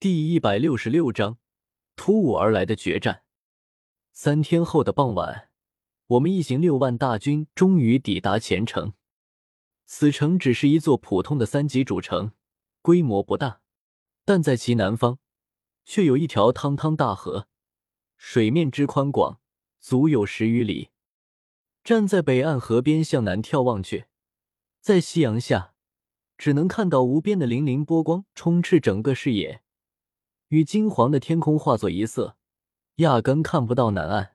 第一百六十六章，突兀而来的决战。三天后的傍晚，我们一行六万大军终于抵达前城。此城只是一座普通的三级主城，规模不大，但在其南方，却有一条汤汤大河，水面之宽广，足有十余里。站在北岸河边向南眺望去，在夕阳下，只能看到无边的粼粼波光充斥整个视野。与金黄的天空化作一色，压根看不到南岸。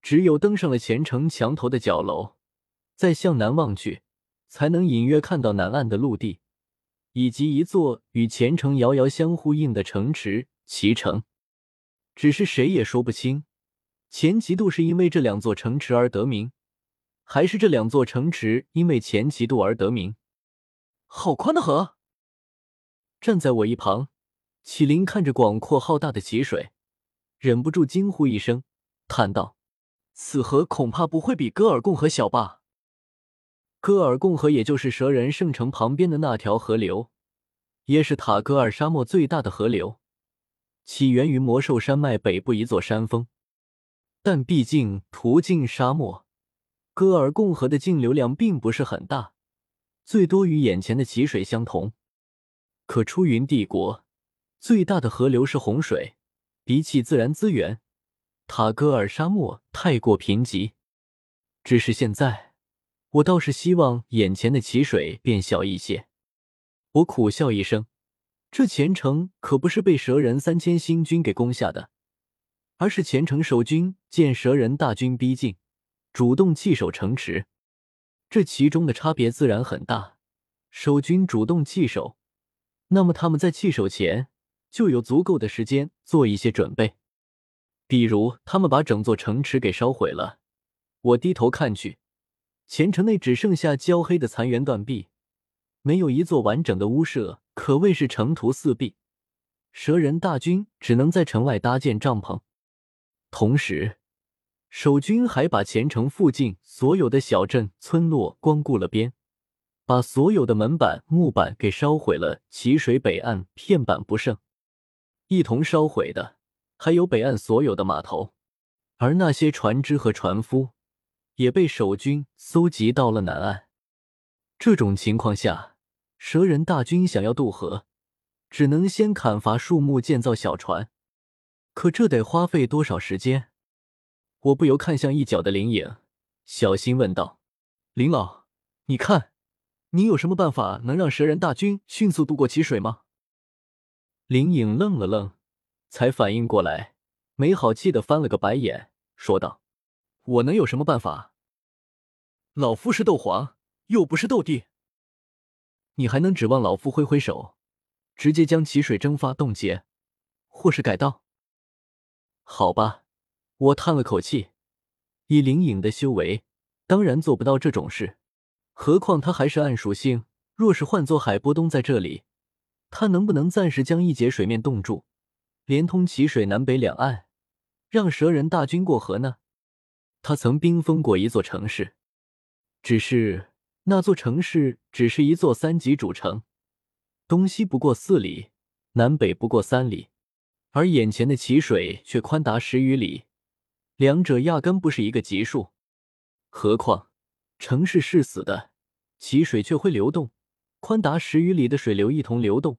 只有登上了前城墙头的角楼，再向南望去，才能隐约看到南岸的陆地，以及一座与前城遥遥相呼应的城池——齐城。只是谁也说不清，前极度是因为这两座城池而得名，还是这两座城池因为前极度而得名。好宽的河！站在我一旁。启灵看着广阔浩大的奇水，忍不住惊呼一声，叹道：“此河恐怕不会比戈尔贡河小吧？”戈尔贡河也就是蛇人圣城旁边的那条河流，也是塔戈尔沙漠最大的河流，起源于魔兽山脉北部一座山峰。但毕竟途径沙漠，戈尔贡河的径流量并不是很大，最多与眼前的奇水相同。可出云帝国。最大的河流是洪水，比起自然资源，塔戈尔沙漠太过贫瘠。只是现在，我倒是希望眼前的奇水变小一些。我苦笑一声，这前程可不是被蛇人三千星军给攻下的，而是前城守军见蛇人大军逼近，主动弃守城池。这其中的差别自然很大。守军主动弃守，那么他们在弃守前。就有足够的时间做一些准备，比如他们把整座城池给烧毁了。我低头看去，前城内只剩下焦黑的残垣断壁，没有一座完整的屋舍，可谓是城图四壁。蛇人大军只能在城外搭建帐篷，同时守军还把前城附近所有的小镇村落光顾了边，把所有的门板木板给烧毁了，齐水北岸片板不剩。一同烧毁的还有北岸所有的码头，而那些船只和船夫也被守军搜集到了南岸。这种情况下，蛇人大军想要渡河，只能先砍伐树木建造小船。可这得花费多少时间？我不由看向一角的灵影，小心问道：“林老，你看，你有什么办法能让蛇人大军迅速渡过奇水吗？”林颖愣了愣，才反应过来，没好气的翻了个白眼，说道：“我能有什么办法？老夫是斗皇，又不是斗帝，你还能指望老夫挥挥手，直接将奇水蒸发冻结，或是改道？好吧，我叹了口气，以灵影的修为，当然做不到这种事，何况他还是暗属性，若是换做海波东在这里。”他能不能暂时将一节水面冻住，连通齐水南北两岸，让蛇人大军过河呢？他曾冰封过一座城市，只是那座城市只是一座三级主城，东西不过四里，南北不过三里，而眼前的齐水却宽达十余里，两者压根不是一个级数。何况城市是死的，齐水却会流动。宽达十余里的水流一同流动，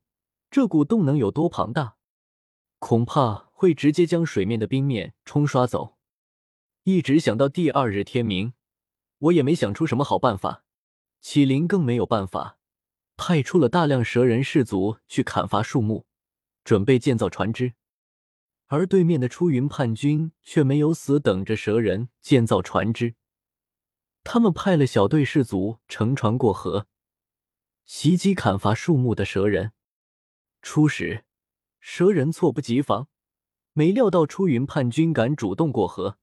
这股动能有多庞大？恐怕会直接将水面的冰面冲刷走。一直想到第二日天明，我也没想出什么好办法。启灵更没有办法，派出了大量蛇人士族去砍伐树木，准备建造船只。而对面的出云叛军却没有死等着蛇人建造船只，他们派了小队士卒乘船过河。袭击砍伐树木的蛇人。初时，蛇人措不及防，没料到出云叛军敢主动过河。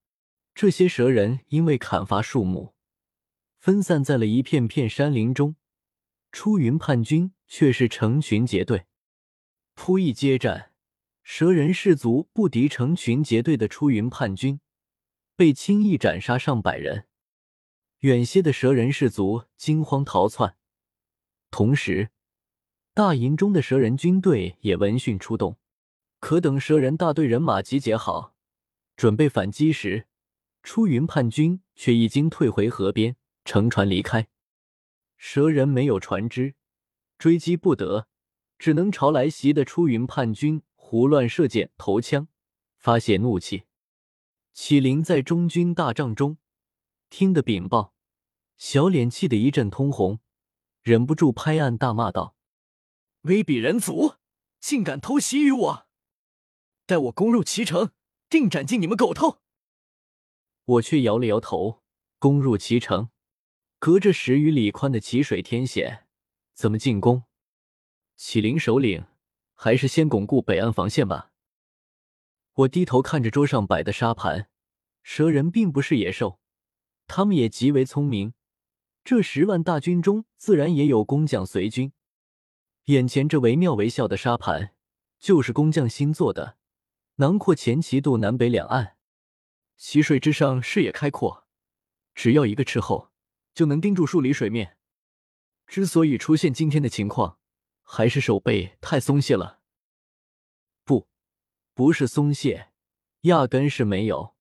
这些蛇人因为砍伐树木，分散在了一片片山林中。出云叛军却是成群结队，扑翼接战。蛇人士卒不敌成群结队的出云叛军，被轻易斩杀上百人。远些的蛇人士卒惊慌逃窜。同时，大营中的蛇人军队也闻讯出动，可等蛇人大队人马集结好，准备反击时，出云叛军却已经退回河边，乘船离开。蛇人没有船只，追击不得，只能朝来袭的出云叛军胡乱射箭、投枪，发泄怒气。启灵在中军大帐中听得禀报，小脸气得一阵通红，忍不住拍案大骂道：“威鄙人族，竟敢偷袭于我！”待我攻入齐城，定斩尽你们狗头！我却摇了摇头。攻入齐城，隔着十余里宽的齐水天险，怎么进攻？启灵首领，还是先巩固北岸防线吧。我低头看着桌上摆的沙盘，蛇人并不是野兽，他们也极为聪明。这十万大军中，自然也有工匠随军。眼前这惟妙惟肖的沙盘，就是工匠新做的。囊括前齐渡南北两岸，溪水之上视野开阔，只要一个斥候就能盯住数里水面。之所以出现今天的情况，还是守备太松懈了。不，不是松懈，压根是没有。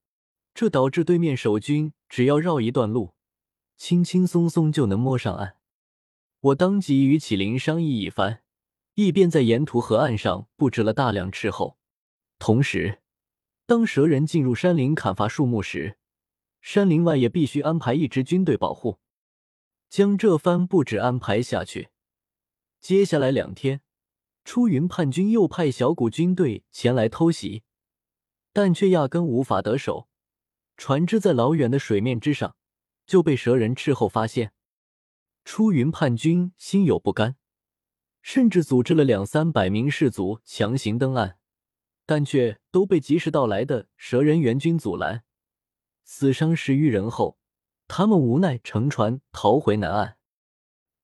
这导致对面守军只要绕一段路，轻轻松松就能摸上岸。我当即与启灵商议一番，一边在沿途河岸上布置了大量斥候。同时，当蛇人进入山林砍伐树木时，山林外也必须安排一支军队保护。将这番布置安排下去，接下来两天，出云叛军又派小股军队前来偷袭，但却压根无法得手。船只在老远的水面之上就被蛇人斥候发现。出云叛军心有不甘，甚至组织了两三百名士卒强行登岸。但却都被及时到来的蛇人援军阻拦，死伤十余人后，他们无奈乘船逃回南岸。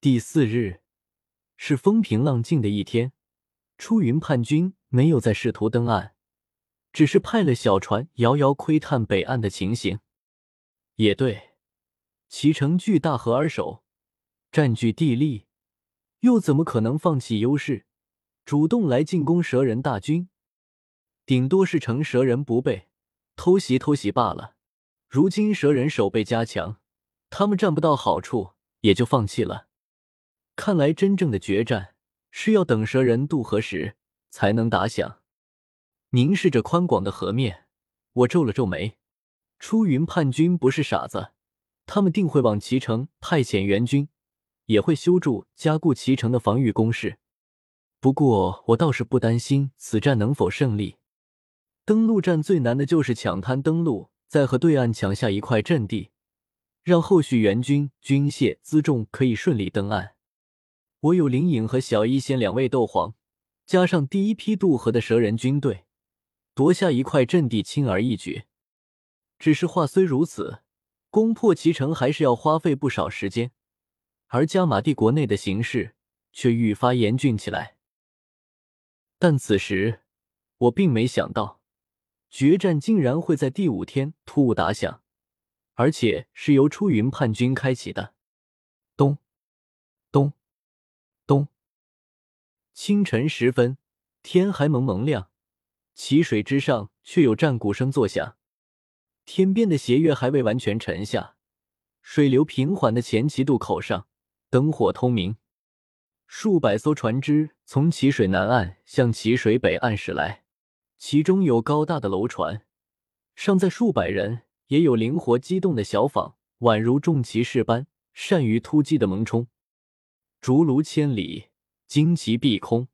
第四日是风平浪静的一天，出云叛军没有再试图登岸，只是派了小船遥遥窥探北岸的情形。也对，齐城据大河而守，占据地利，又怎么可能放弃优势，主动来进攻蛇人大军？顶多是乘蛇人不备，偷袭偷袭罢了。如今蛇人守备加强，他们占不到好处，也就放弃了。看来真正的决战是要等蛇人渡河时才能打响。凝视着宽广的河面，我皱了皱眉。出云叛军不是傻子，他们定会往齐城派遣援军，也会修筑加固齐城的防御工事。不过我倒是不担心此战能否胜利。登陆战最难的就是抢滩登陆，再和对岸抢下一块阵地，让后续援军军械辎重可以顺利登岸。我有灵隐和小一仙两位斗皇，加上第一批渡河的蛇人军队，夺下一块阵地轻而易举。只是话虽如此，攻破齐城还是要花费不少时间，而加玛帝国内的形势却愈发严峻起来。但此时我并没想到。决战竟然会在第五天突兀打响，而且是由出云叛军开启的。咚，咚，咚！清晨时分，天还蒙蒙亮，齐水之上却有战鼓声作响。天边的斜月还未完全沉下，水流平缓的前齐渡口上灯火通明，数百艘船只从齐水南岸向齐水北岸驶来。其中有高大的楼船，上载数百人；也有灵活机动的小舫，宛如重骑士般善于突击的猛冲。竹炉千里，旌旗蔽空。